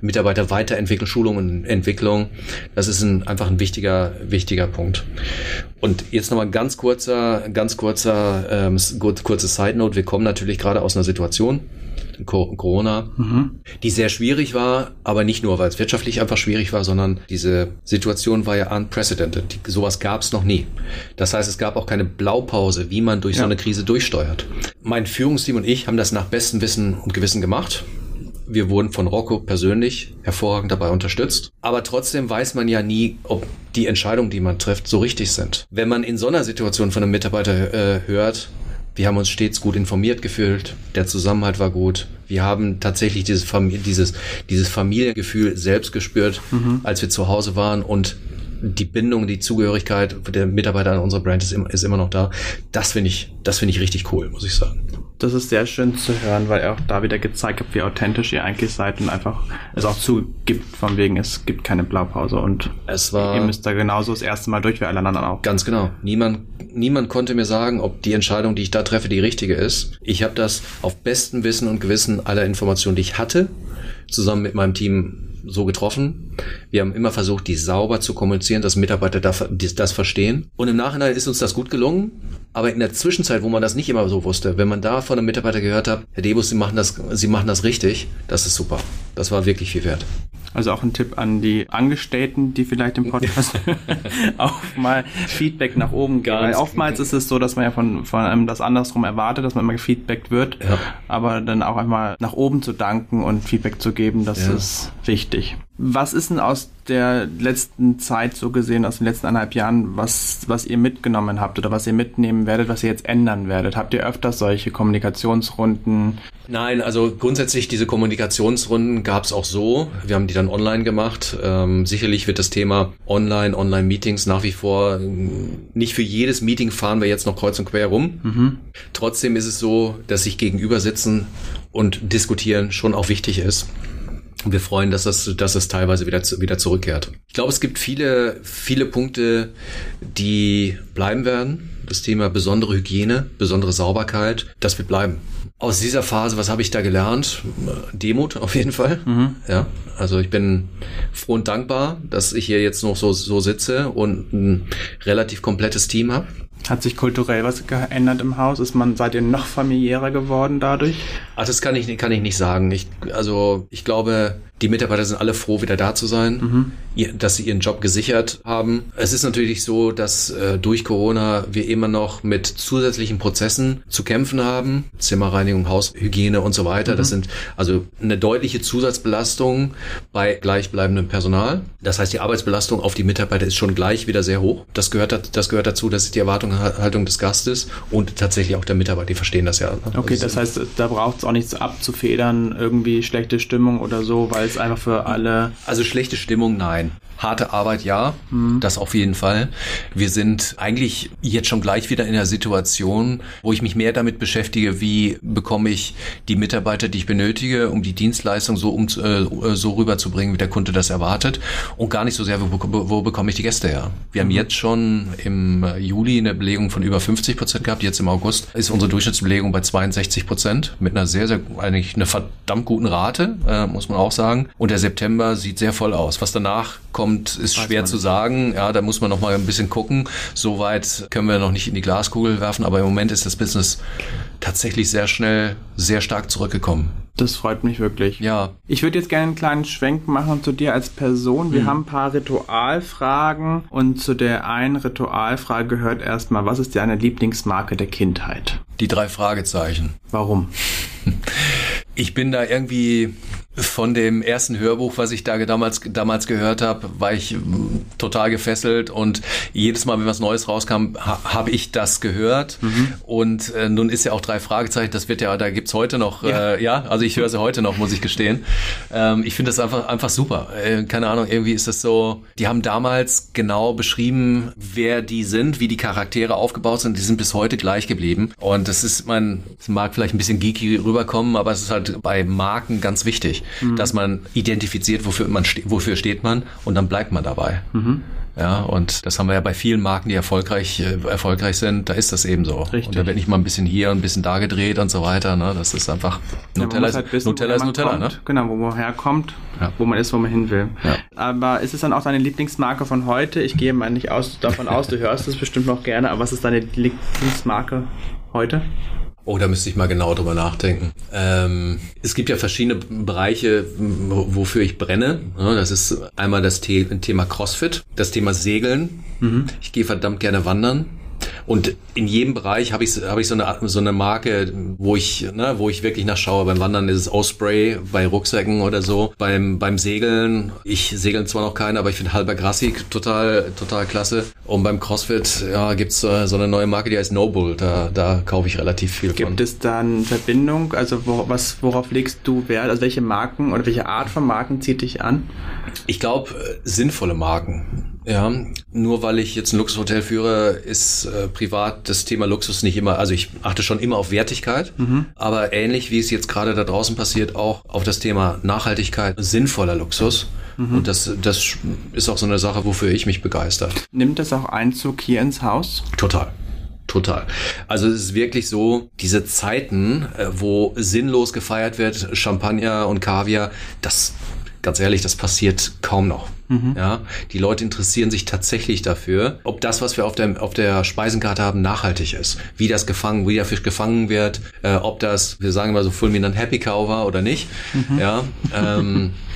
Mitarbeiterweiterentwicklung, Schulung und Entwicklung. Das ist ein, einfach ein wichtiger, wichtiger Punkt. Und jetzt nochmal ganz kurzer, ganz kurzer, ähm, kurze Side Note. Wir kommen natürlich gerade aus einer Situation, Corona, mhm. die sehr schwierig war, aber nicht nur, weil es wirtschaftlich einfach schwierig war, sondern diese Situation war ja unprecedented. Die, sowas gab es noch nie. Das heißt, es gab auch keine Blaupause, wie man durch ja. so eine Krise durchsteuert. Mein Führungsteam und ich haben das nach bestem Wissen und Gewissen gemacht. Wir wurden von Rocco persönlich hervorragend dabei unterstützt. Aber trotzdem weiß man ja nie, ob die Entscheidungen, die man trifft, so richtig sind. Wenn man in so einer Situation von einem Mitarbeiter äh, hört, wir haben uns stets gut informiert gefühlt. Der Zusammenhalt war gut. Wir haben tatsächlich dieses, Familie, dieses, dieses Familiengefühl selbst gespürt, mhm. als wir zu Hause waren und die Bindung, die Zugehörigkeit der Mitarbeiter an unserer Brand ist, ist immer noch da. Das finde ich, das finde ich richtig cool, muss ich sagen. Das ist sehr schön zu hören, weil er auch da wieder gezeigt hat, wie authentisch ihr eigentlich seid und einfach es auch zugibt, von wegen, es gibt keine Blaupause und es war, ihr müsst da genauso das erste Mal durch wie alle anderen auch. Ganz genau. Niemand, niemand konnte mir sagen, ob die Entscheidung, die ich da treffe, die richtige ist. Ich habe das auf bestem Wissen und Gewissen aller Informationen, die ich hatte, zusammen mit meinem Team so getroffen. Wir haben immer versucht, die sauber zu kommunizieren, dass Mitarbeiter das verstehen. Und im Nachhinein ist uns das gut gelungen. Aber in der Zwischenzeit, wo man das nicht immer so wusste, wenn man da von einem Mitarbeiter gehört hat, Herr Debus, Sie machen das, Sie machen das richtig, das ist super. Das war wirklich viel wert. Also auch ein Tipp an die Angestellten, die vielleicht im Podcast auch mal Feedback nach oben geben. Weil oftmals ist es so, dass man ja von, von einem das andersrum erwartet, dass man immer gefeedbackt wird. Ja. Aber dann auch einmal nach oben zu danken und Feedback zu geben, das ja. ist wichtig. Was ist denn aus der letzten Zeit so gesehen, aus den letzten eineinhalb Jahren, was, was ihr mitgenommen habt oder was ihr mitnehmen werdet, was ihr jetzt ändern werdet? Habt ihr öfters solche Kommunikationsrunden? Nein, also grundsätzlich diese Kommunikationsrunden gab es auch so. Wir haben die dann online gemacht. Ähm, sicherlich wird das Thema Online, Online-Meetings nach wie vor nicht für jedes Meeting fahren wir jetzt noch kreuz und quer rum. Mhm. Trotzdem ist es so, dass sich gegenüber sitzen und diskutieren schon auch wichtig ist wir freuen, dass das, dass das teilweise wieder, wieder zurückkehrt. Ich glaube, es gibt viele, viele Punkte, die bleiben werden. Das Thema besondere Hygiene, besondere Sauberkeit, das wird bleiben. Aus dieser Phase, was habe ich da gelernt? Demut auf jeden Fall. Mhm. Ja, also ich bin froh und dankbar, dass ich hier jetzt noch so, so sitze und ein relativ komplettes Team habe. Hat sich kulturell was geändert im Haus? Ist man, seid ihr noch familiärer geworden dadurch? Ach, das kann ich, kann ich nicht sagen. Ich, also, ich glaube, die Mitarbeiter sind alle froh, wieder da zu sein, mhm. dass sie ihren Job gesichert haben. Es ist natürlich so, dass äh, durch Corona wir immer noch mit zusätzlichen Prozessen zu kämpfen haben. Zimmerreinigung, Haushygiene und so weiter. Mhm. Das sind also eine deutliche Zusatzbelastung bei gleichbleibendem Personal. Das heißt, die Arbeitsbelastung auf die Mitarbeiter ist schon gleich wieder sehr hoch. Das gehört, das gehört dazu, dass die Erwartungshaltung des Gastes und tatsächlich auch der Mitarbeiter, die verstehen das ja. Okay, das heißt, da braucht es auch nichts abzufedern, irgendwie schlechte Stimmung oder so, weil es einfach für alle. Also schlechte Stimmung, nein. Harte Arbeit, ja, mhm. das auf jeden Fall. Wir sind eigentlich jetzt schon gleich wieder in der Situation, wo ich mich mehr damit beschäftige, wie bekomme ich die Mitarbeiter, die ich benötige, um die Dienstleistung so, um, äh, so rüberzubringen, wie der Kunde das erwartet und gar nicht so sehr, wo, wo bekomme ich die Gäste her. Wir haben mhm. jetzt schon im Juli eine Belegung von über 50 Prozent gehabt, jetzt im August ist unsere Durchschnittsbelegung bei 62 Prozent mit einer sehr, sehr, eigentlich eine verdammt guten Rate, äh, muss man auch sagen. Und der September sieht sehr voll aus. Was danach kommt, ist Weiß schwer zu sagen. Ja, da muss man noch mal ein bisschen gucken. Soweit können wir noch nicht in die Glaskugel werfen, aber im Moment ist das Business tatsächlich sehr schnell, sehr stark zurückgekommen. Das freut mich wirklich. Ja. Ich würde jetzt gerne einen kleinen Schwenk machen zu dir als Person. Wir mhm. haben ein paar Ritualfragen und zu der einen Ritualfrage gehört erstmal, was ist deine Lieblingsmarke der Kindheit? Die drei Fragezeichen. Warum? Ich bin da irgendwie Von dem ersten Hörbuch, was ich da damals, damals gehört habe, war ich total gefesselt und jedes Mal, wenn was Neues rauskam, ha, habe ich das gehört. Mhm. Und äh, nun ist ja auch drei Fragezeichen, das wird ja, da gibt's heute noch, ja, äh, ja also ich höre sie heute noch, muss ich gestehen. Ähm, ich finde das einfach, einfach super. Äh, keine Ahnung, irgendwie ist das so, die haben damals genau beschrieben, wer die sind, wie die Charaktere aufgebaut sind, die sind bis heute gleich geblieben. Und das ist, man, das mag vielleicht ein bisschen geeky rüberkommen, aber es ist halt bei Marken ganz wichtig, mhm. dass man identifiziert, wofür man ste wofür steht man und dann bleibt man dabei. Mhm. Ja, und das haben wir ja bei vielen Marken, die erfolgreich, äh, erfolgreich sind, da ist das eben so. Richtig. Und da wird nicht mal ein bisschen hier und ein bisschen da gedreht und so weiter. Ne? Das ist einfach Nutella, ja, halt wissen, Nutella ist Nutella, kommt. ne? Genau, wo man herkommt, ja. wo man ist, wo man hin will. Ja. Aber ist es dann auch deine Lieblingsmarke von heute? Ich gehe mal nicht aus, davon aus, du hörst es bestimmt noch gerne, aber was ist deine Lieblingsmarke heute? Oh, da müsste ich mal genau drüber nachdenken. Ähm, es gibt ja verschiedene Bereiche, wofür ich brenne. Das ist einmal das Thema CrossFit, das Thema Segeln. Mhm. Ich gehe verdammt gerne wandern. Und in jedem Bereich habe ich, hab ich so, eine, so eine Marke, wo ich, ne, wo ich wirklich nachschaue. Beim Wandern ist es Osprey, bei Rucksäcken oder so. Beim, beim Segeln, ich segeln zwar noch keine, aber ich finde Halber Grassi total, total klasse. Und beim CrossFit, ja, gibt's äh, so eine neue Marke, die heißt Noble. Da, da kaufe ich relativ viel Gibt von. Es da eine Verbindung? Also wo, was, worauf legst du Wert? Also welche Marken oder welche Art von Marken zieht dich an? Ich glaube, äh, sinnvolle Marken. Ja, nur weil ich jetzt ein Luxushotel führe, ist äh, privat das Thema Luxus nicht immer, also ich achte schon immer auf Wertigkeit, mhm. aber ähnlich wie es jetzt gerade da draußen passiert, auch auf das Thema Nachhaltigkeit, sinnvoller Luxus. Mhm. Und das, das ist auch so eine Sache, wofür ich mich begeister. Nimmt das auch Einzug hier ins Haus? Total. Total. Also es ist wirklich so, diese Zeiten, äh, wo sinnlos gefeiert wird, Champagner und Kaviar, das ganz ehrlich, das passiert kaum noch. Mhm. Ja, die Leute interessieren sich tatsächlich dafür, ob das, was wir auf der, auf der Speisenkarte haben, nachhaltig ist. Wie das gefangen, wie der Fisch gefangen wird, äh, ob das, wir sagen mal so fulminant Happy Cow war oder nicht. Mhm. Ja, ähm,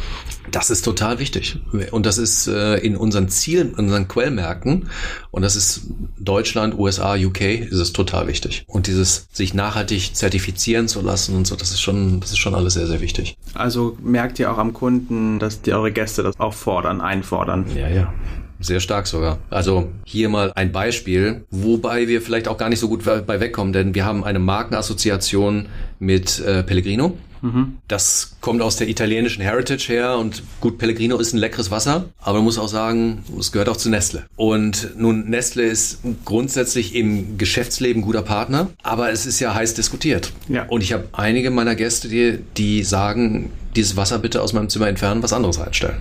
Das ist total wichtig. Und das ist äh, in unseren Zielen, in unseren Quellmärkten, und das ist Deutschland, USA, UK, ist es total wichtig. Und dieses sich nachhaltig zertifizieren zu lassen und so, das ist schon, das ist schon alles sehr, sehr wichtig. Also merkt ihr auch am Kunden, dass die eure Gäste das auch fordern, einfordern? Ja, ja. Sehr stark sogar. Also hier mal ein Beispiel, wobei wir vielleicht auch gar nicht so gut bei wegkommen, denn wir haben eine Markenassoziation mit äh, Pellegrino. Mhm. Das kommt aus der italienischen Heritage her und gut, Pellegrino ist ein leckeres Wasser, aber man muss auch sagen, es gehört auch zu Nestle. Und nun, Nestle ist grundsätzlich im Geschäftsleben guter Partner, aber es ist ja heiß diskutiert. Ja. Und ich habe einige meiner Gäste, die, die sagen, dieses Wasser bitte aus meinem Zimmer entfernen, was anderes einstellen.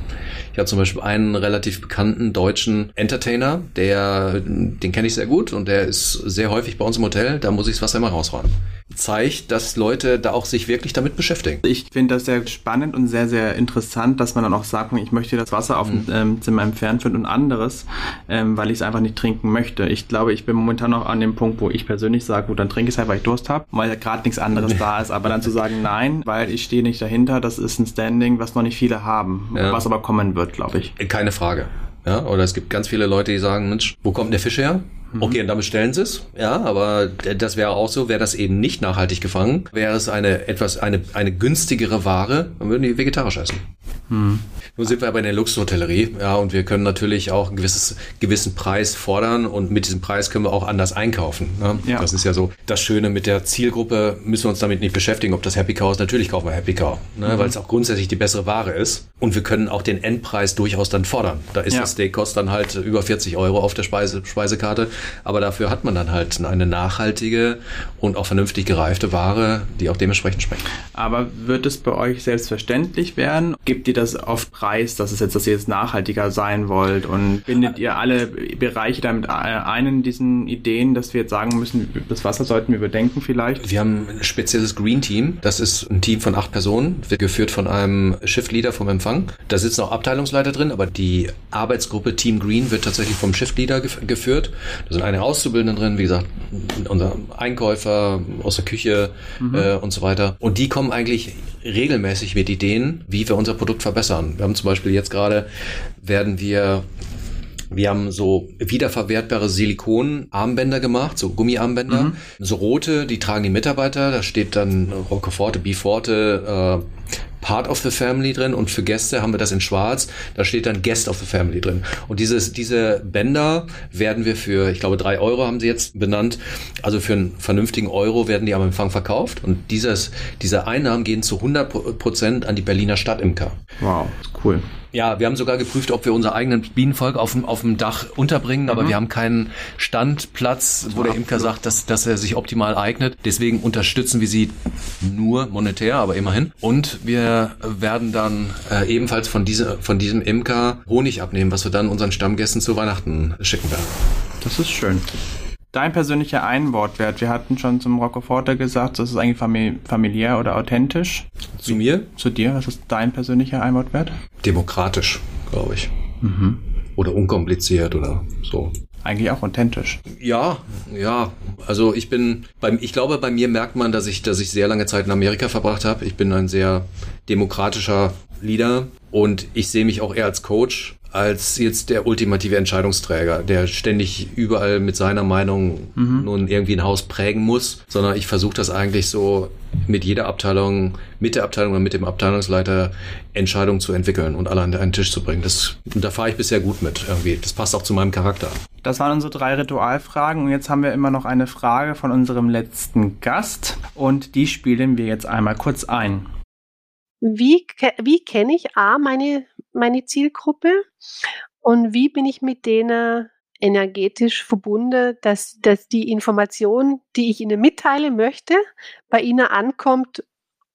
Ich habe zum Beispiel einen relativ bekannten deutschen Entertainer, der, den kenne ich sehr gut und der ist sehr häufig bei uns im Hotel, da muss ich das Wasser immer rausräumen zeigt, dass Leute da auch sich wirklich damit beschäftigen. Ich finde das sehr spannend und sehr, sehr interessant, dass man dann auch sagt, ich möchte das Wasser auf dem mhm. ähm, Zimmer entfernt finden und anderes, ähm, weil ich es einfach nicht trinken möchte. Ich glaube, ich bin momentan noch an dem Punkt, wo ich persönlich sage, gut, dann trinke ich es halt, weil ich Durst habe, weil ja gerade nichts anderes da ist. Aber dann zu sagen, nein, weil ich stehe nicht dahinter, das ist ein Standing, was noch nicht viele haben, ja. was aber kommen wird, glaube ich. Keine Frage. Ja, oder es gibt ganz viele Leute, die sagen, Mensch, wo kommt der Fisch her? Mhm. Okay, und dann bestellen sie es. Ja, aber das wäre auch so, wäre das eben nicht nachhaltig gefangen, wäre es eine etwas, eine, eine günstigere Ware, dann würden die vegetarisch essen. Mhm. Nun sind wir aber in der Luxushotellerie, ja, und wir können natürlich auch einen gewisses, gewissen Preis fordern und mit diesem Preis können wir auch anders einkaufen. Ne? Ja. Das ist ja so das Schöne mit der Zielgruppe, müssen wir uns damit nicht beschäftigen, ob das Happy Cow ist. Natürlich kaufen wir Happy Cow, ne? Mhm. weil es auch grundsätzlich die bessere Ware ist. Und wir können auch den Endpreis durchaus dann fordern. Da ist ja. das Steak kostet dann halt über 40 Euro auf der Speise, Speisekarte, aber dafür hat man dann halt eine nachhaltige und auch vernünftig gereifte Ware, die auch dementsprechend schmeckt. Aber wird es bei euch selbstverständlich werden? Gibt ihr das auf Preis, dass es jetzt, dass ihr jetzt nachhaltiger sein wollt und bindet ihr alle Bereiche damit ein in diesen Ideen, dass wir jetzt sagen müssen, das Wasser sollten wir überdenken vielleicht? Wir haben ein spezielles Green Team. Das ist ein Team von acht Personen, wird geführt von einem Shift Leader vom Empfang. Da sitzen auch Abteilungsleiter drin, aber die Arbeitsgruppe Team Green wird tatsächlich vom Shift Leader geführt. Da sind eine Auszubildende drin, wie gesagt, unser Einkäufer aus der Küche mhm. äh, und so weiter. Und die kommen eigentlich regelmäßig mit Ideen, wie wir unser Produkt verbessern. Wir haben zum Beispiel jetzt gerade, werden wir wir haben so wiederverwertbare Silikonarmbänder gemacht, so Gummiarmbänder, mhm. so rote, die tragen die Mitarbeiter. Da steht dann Rockeforte, Biforte, äh, Part of the Family drin und für Gäste haben wir das in schwarz. Da steht dann Guest of the Family drin. Und dieses, diese Bänder werden wir für, ich glaube, drei Euro haben sie jetzt benannt. Also für einen vernünftigen Euro werden die am Empfang verkauft. Und dieses, diese Einnahmen gehen zu 100 Prozent an die Berliner Stadtimker. Wow, cool. Ja, wir haben sogar geprüft, ob wir unser eigenen Bienenvolk auf dem, auf dem Dach unterbringen, aber mhm. wir haben keinen Standplatz, wo der Imker sagt, dass, dass er sich optimal eignet. Deswegen unterstützen wir sie nur monetär, aber immerhin. Und wir werden dann äh, ebenfalls von, diese, von diesem Imker Honig abnehmen, was wir dann unseren Stammgästen zu Weihnachten schicken werden. Das ist schön. Dein persönlicher Einwortwert. Wir hatten schon zum Roccoforte gesagt, das ist eigentlich familiär oder authentisch. Zu mir? Zu dir. Was ist dein persönlicher Einwortwert? Demokratisch, glaube ich. Mhm. Oder unkompliziert oder so. Eigentlich auch authentisch. Ja, ja. Also ich bin, beim, ich glaube, bei mir merkt man, dass ich, dass ich sehr lange Zeit in Amerika verbracht habe. Ich bin ein sehr demokratischer Leader und ich sehe mich auch eher als Coach als jetzt der ultimative Entscheidungsträger, der ständig überall mit seiner Meinung mhm. nun irgendwie ein Haus prägen muss, sondern ich versuche das eigentlich so mit jeder Abteilung, mit der Abteilung oder mit dem Abteilungsleiter Entscheidungen zu entwickeln und alle an einen Tisch zu bringen. Das, und da fahre ich bisher gut mit irgendwie. Das passt auch zu meinem Charakter. Das waren unsere drei Ritualfragen und jetzt haben wir immer noch eine Frage von unserem letzten Gast und die spielen wir jetzt einmal kurz ein. Wie, wie kenne ich A, meine meine Zielgruppe und wie bin ich mit denen energetisch verbunden, dass, dass die Information, die ich ihnen mitteilen möchte, bei ihnen ankommt,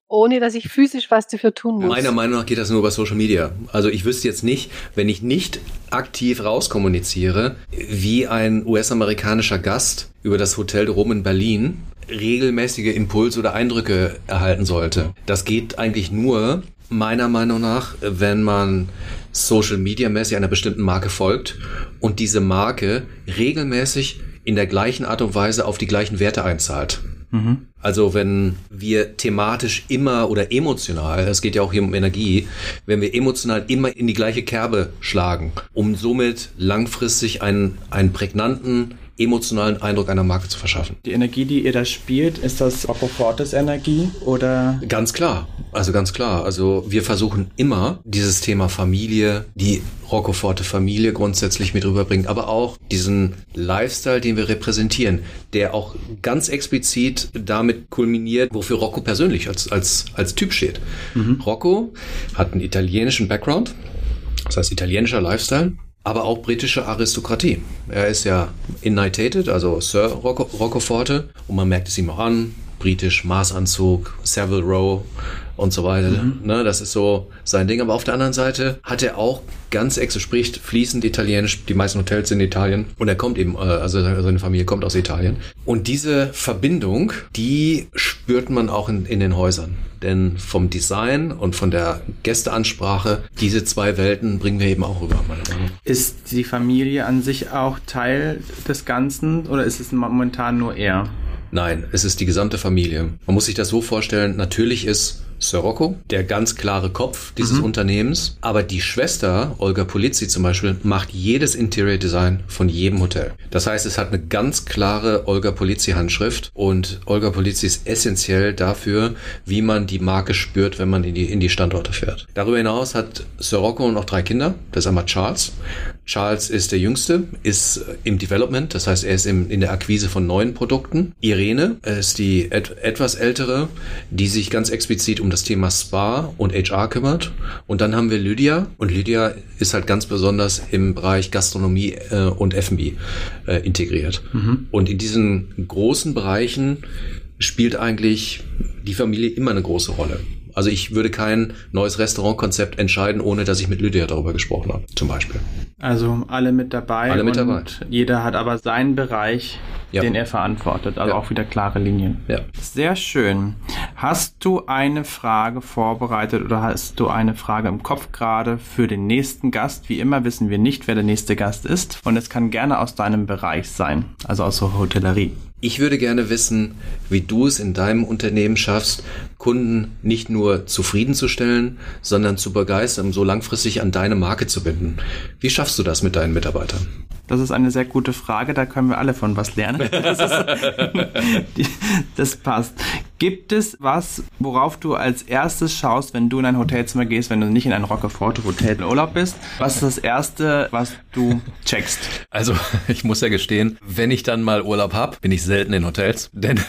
ohne dass ich physisch was dafür tun muss. Meiner Meinung nach geht das nur über Social Media. Also ich wüsste jetzt nicht, wenn ich nicht aktiv rauskommuniziere, wie ein US-amerikanischer Gast über das Hotel Rom in Berlin regelmäßige Impulse oder Eindrücke erhalten sollte. Das geht eigentlich nur, meiner Meinung nach, wenn man Social Media mäßig einer bestimmten Marke folgt und diese Marke regelmäßig in der gleichen Art und Weise auf die gleichen Werte einzahlt. Mhm. Also wenn wir thematisch immer oder emotional, es geht ja auch hier um Energie, wenn wir emotional immer in die gleiche Kerbe schlagen, um somit langfristig einen, einen prägnanten, emotionalen Eindruck einer Marke zu verschaffen. Die Energie, die ihr da spielt, ist das Roccofortes Energie oder? Ganz klar. Also ganz klar. Also wir versuchen immer dieses Thema Familie, die Roccoforte Familie grundsätzlich mit rüberbringen, aber auch diesen Lifestyle, den wir repräsentieren, der auch ganz explizit damit kulminiert, wofür Rocco persönlich als, als, als Typ steht. Mhm. Rocco hat einen italienischen Background, das heißt italienischer Lifestyle, aber auch britische Aristokratie. Er ist ja innitated, also Sir Rocco, Roccoforte, und man merkt es ihm auch an, britisch, Maßanzug, Savile Row und so weiter. Mhm. Ne, das ist so sein Ding. Aber auf der anderen Seite hat er auch ganz ex, spricht fließend Italienisch. Die meisten Hotels sind in Italien. Und er kommt eben, äh, also seine Familie kommt aus Italien. Und diese Verbindung, die spürt man auch in, in den Häusern. Denn vom Design und von der Gästeansprache, diese zwei Welten bringen wir eben auch rüber. Ist die Familie an sich auch Teil des Ganzen oder ist es momentan nur er? Nein, es ist die gesamte Familie. Man muss sich das so vorstellen, natürlich ist Sirocco, der ganz klare Kopf dieses mhm. Unternehmens. Aber die Schwester, Olga Polizzi zum Beispiel, macht jedes Interior Design von jedem Hotel. Das heißt, es hat eine ganz klare Olga Polizzi Handschrift und Olga Polizzi ist essentiell dafür, wie man die Marke spürt, wenn man in die, in die Standorte fährt. Darüber hinaus hat Sirocco noch drei Kinder. Das ist einmal Charles. Charles ist der Jüngste, ist im Development, das heißt, er ist im, in der Akquise von neuen Produkten. Irene ist die et etwas ältere, die sich ganz explizit um das Thema Spa und HR kümmert. Und dann haben wir Lydia und Lydia ist halt ganz besonders im Bereich Gastronomie äh, und F&B äh, integriert. Mhm. Und in diesen großen Bereichen spielt eigentlich die Familie immer eine große Rolle. Also ich würde kein neues Restaurantkonzept entscheiden, ohne dass ich mit Lydia darüber gesprochen habe, zum Beispiel. Also alle mit dabei. Alle mit dabei. Jeder hat aber seinen Bereich, ja. den er verantwortet. Also ja. auch wieder klare Linien. Ja. Sehr schön. Hast du eine Frage vorbereitet oder hast du eine Frage im Kopf gerade für den nächsten Gast? Wie immer wissen wir nicht, wer der nächste Gast ist. Und es kann gerne aus deinem Bereich sein, also aus der Hotellerie. Ich würde gerne wissen, wie du es in deinem Unternehmen schaffst, Kunden nicht nur zufriedenzustellen, sondern zu begeistern, so langfristig an deine Marke zu binden. Wie schaffst du das mit deinen Mitarbeitern? Das ist eine sehr gute Frage, da können wir alle von was lernen. Das, ist, das passt. Gibt es was, worauf du als erstes schaust, wenn du in ein Hotelzimmer gehst, wenn du nicht in ein Rockefort Hotel in Urlaub bist? Was ist das Erste, was du checkst? Also, ich muss ja gestehen, wenn ich dann mal Urlaub habe, bin ich selten in Hotels. Denn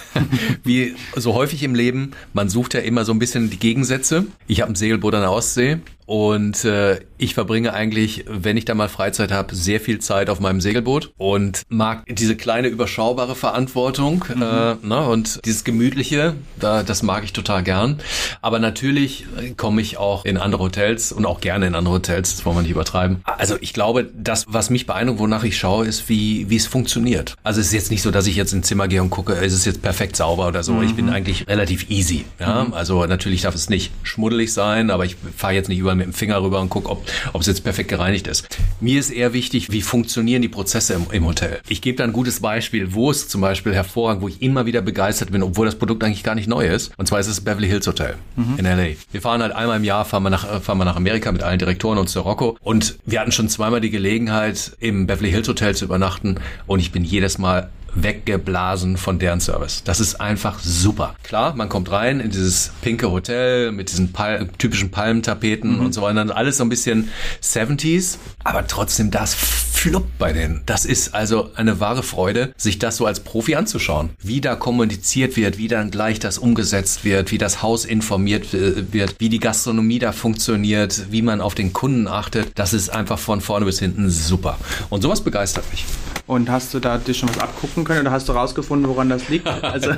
wie so häufig im Leben, man sucht ja immer so ein bisschen die Gegensätze. Ich habe ein Segelboot an der Ostsee und äh, ich verbringe eigentlich, wenn ich da mal Freizeit habe, sehr viel Zeit auf meinem Segelboot und mag diese kleine überschaubare Verantwortung mhm. äh, ne, und dieses gemütliche, da, das mag ich total gern. Aber natürlich komme ich auch in andere Hotels und auch gerne in andere Hotels, das wollen wir nicht übertreiben. Also ich glaube, das, was mich beeindruckt, wonach ich schaue, ist, wie, wie es funktioniert. Also es ist jetzt nicht so, dass ich jetzt ins Zimmer gehe und gucke, ist es jetzt perfekt sauber oder so. Mhm. Ich bin eigentlich relativ easy. Ja? Mhm. Also natürlich darf es nicht schmuddelig sein, aber ich fahre jetzt nicht überall mit dem Finger rüber und gucke, ob, ob es jetzt perfekt gereinigt ist. Mir ist eher wichtig, wie funktionieren die Prozesse im, im Hotel. Ich gebe da ein gutes Beispiel, wo es zum Beispiel hervorragend, wo ich immer wieder begeistert bin, obwohl das Produkt eigentlich gar nicht neu ist. Und zwar ist es das Beverly Hills Hotel mhm. in LA. Wir fahren halt einmal im Jahr, fahren wir, nach, fahren wir nach Amerika mit allen Direktoren und zur Rocco. Und wir hatten schon zweimal die Gelegenheit, im Beverly Hills Hotel zu übernachten. Und ich bin jedes Mal weggeblasen von deren Service. Das ist einfach super. Klar, man kommt rein in dieses pinke Hotel mit diesen Pal typischen Palmentapeten mhm. und so weiter. Alles so ein bisschen 70s, aber trotzdem das fluppt bei denen. Das ist also eine wahre Freude, sich das so als Profi anzuschauen. Wie da kommuniziert wird, wie dann gleich das umgesetzt wird, wie das Haus informiert wird, wie die Gastronomie da funktioniert, wie man auf den Kunden achtet. Das ist einfach von vorne bis hinten super. Und sowas begeistert mich. Und hast du da dir schon was abgucken können oder hast du rausgefunden, woran das liegt? Also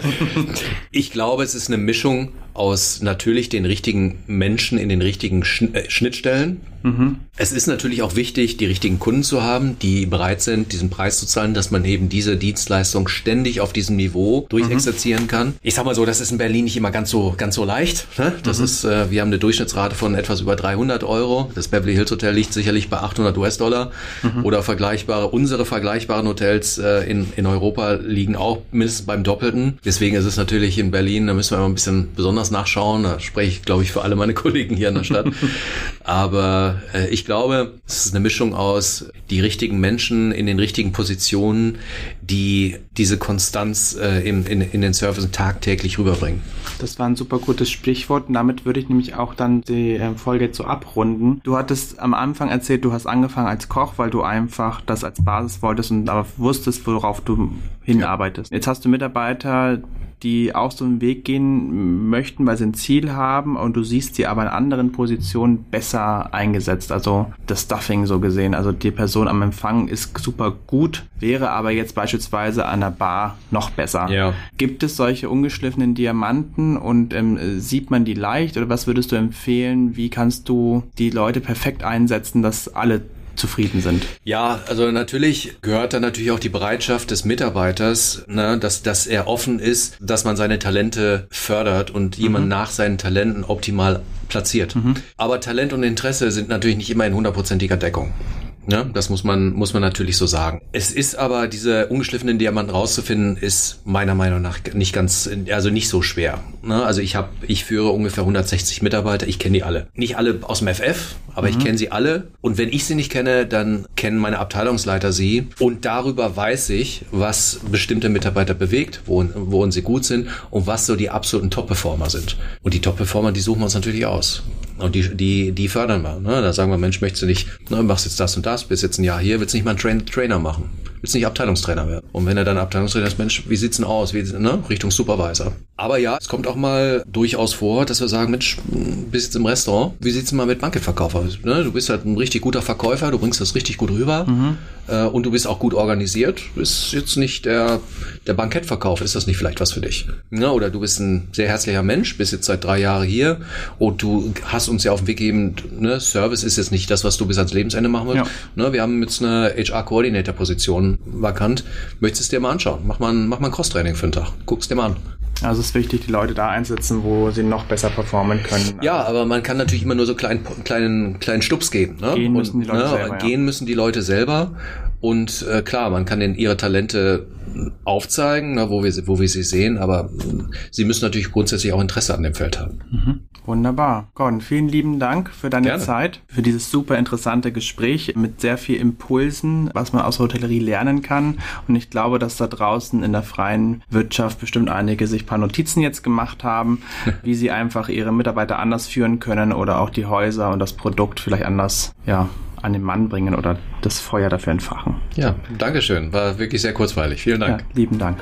ich glaube, es ist eine Mischung aus natürlich den richtigen Menschen in den richtigen äh, Schnittstellen. Mhm. Es ist natürlich auch wichtig, die richtigen Kunden zu haben, die bereit sind, diesen Preis zu zahlen, dass man eben diese Dienstleistung ständig auf diesem Niveau durchexerzieren mhm. kann. Ich sag mal so, das ist in Berlin nicht immer ganz so ganz so leicht. Ne? Das mhm. ist, äh, wir haben eine Durchschnittsrate von etwas über 300 Euro. Das Beverly Hills Hotel liegt sicherlich bei 800 US-Dollar mhm. oder vergleichbare unsere vergleichbaren Hotels äh, in in Europa liegen auch mindestens beim Doppelten. Deswegen ist es natürlich in Berlin, da müssen wir immer ein bisschen besonders besonders nachschauen. Da spreche ich, glaube ich, für alle meine Kollegen hier in der Stadt. Aber äh, ich glaube, es ist eine Mischung aus die richtigen Menschen in den richtigen Positionen, die diese Konstanz äh, in, in, in den Services tagtäglich rüberbringen. Das war ein super gutes Sprichwort. Und damit würde ich nämlich auch dann die äh, Folge so abrunden. Du hattest am Anfang erzählt, du hast angefangen als Koch, weil du einfach das als Basis wolltest und aber wusstest, worauf du hinarbeitest. Jetzt hast du Mitarbeiter, die auch so einen Weg gehen möchten, weil sie ein Ziel haben und du siehst sie aber in anderen Positionen besser eingesetzt. Also das Stuffing so gesehen. Also die Person am Empfang ist super gut, wäre aber jetzt beispielsweise an der Bar noch besser. Ja. Gibt es solche ungeschliffenen Diamanten und ähm, sieht man die leicht oder was würdest du empfehlen? Wie kannst du die Leute perfekt einsetzen, dass alle zufrieden sind. Ja, also natürlich gehört da natürlich auch die Bereitschaft des Mitarbeiters, ne, dass, dass er offen ist, dass man seine Talente fördert und mhm. jemand nach seinen Talenten optimal platziert. Mhm. Aber Talent und Interesse sind natürlich nicht immer in hundertprozentiger Deckung. Ja, das muss man, muss man natürlich so sagen. Es ist aber, diese ungeschliffenen Diamanten rauszufinden, ist meiner Meinung nach nicht ganz, also nicht so schwer. Ne? Also ich habe, ich führe ungefähr 160 Mitarbeiter, ich kenne die alle. Nicht alle aus dem FF, aber mhm. ich kenne sie alle. Und wenn ich sie nicht kenne, dann kennen meine Abteilungsleiter sie. Und darüber weiß ich, was bestimmte Mitarbeiter bewegt, worin, worin sie gut sind und was so die absoluten Top-Performer sind. Und die Top-Performer, die suchen wir uns natürlich aus. Und die, die, die fördern wir. Ne? Da sagen wir, Mensch, möchtest du nicht, ne, machst jetzt das und das, bist jetzt ein Jahr hier, willst nicht mal einen Train Trainer machen willst nicht Abteilungstrainer werden. Und wenn er dann Abteilungstrainer ist, Mensch, wie sieht's denn aus? Wie, ne? Richtung Supervisor. Aber ja, es kommt auch mal durchaus vor, dass wir sagen, Mensch, bist jetzt im Restaurant, wie sieht's denn mal mit Banketverkauf aus? Ne? Du bist halt ein richtig guter Verkäufer, du bringst das richtig gut rüber mhm. äh, und du bist auch gut organisiert. Du bist jetzt nicht der, der Bankettverkauf, ist das nicht vielleicht was für dich? Ne? Oder du bist ein sehr herzlicher Mensch, bist jetzt seit drei Jahren hier und du hast uns ja auf den Weg gegeben, ne? Service ist jetzt nicht das, was du bis ans Lebensende machen willst. Ja. Ne? Wir haben jetzt eine HR-Coordinator-Position vakant. Möchtest du es dir mal anschauen? Mach mal ein, mach mal ein Cross-Training für einen Tag. Guck's dir mal an. Also es ist wichtig, die Leute da einsetzen, wo sie noch besser performen können. Ja, aber man kann natürlich immer nur so kleinen, kleinen, kleinen Stups geben. Ne? Gehen müssen die Leute ne? selber. Gehen ja. müssen die Leute selber. Und äh, klar, man kann in ihre Talente aufzeigen, ne, wo, wir, wo wir sie sehen, aber sie müssen natürlich grundsätzlich auch Interesse an dem Feld haben. Mhm. Wunderbar. Gordon, vielen lieben Dank für deine Gerne. Zeit, für dieses super interessante Gespräch mit sehr viel Impulsen, was man aus der Hotellerie lernen kann. Und ich glaube, dass da draußen in der freien Wirtschaft bestimmt einige sich ein paar Notizen jetzt gemacht haben, wie sie einfach ihre Mitarbeiter anders führen können oder auch die Häuser und das Produkt vielleicht anders, ja, an den Mann bringen oder das Feuer dafür entfachen. Ja, Dankeschön. War wirklich sehr kurzweilig. Vielen Dank. Ja, lieben Dank.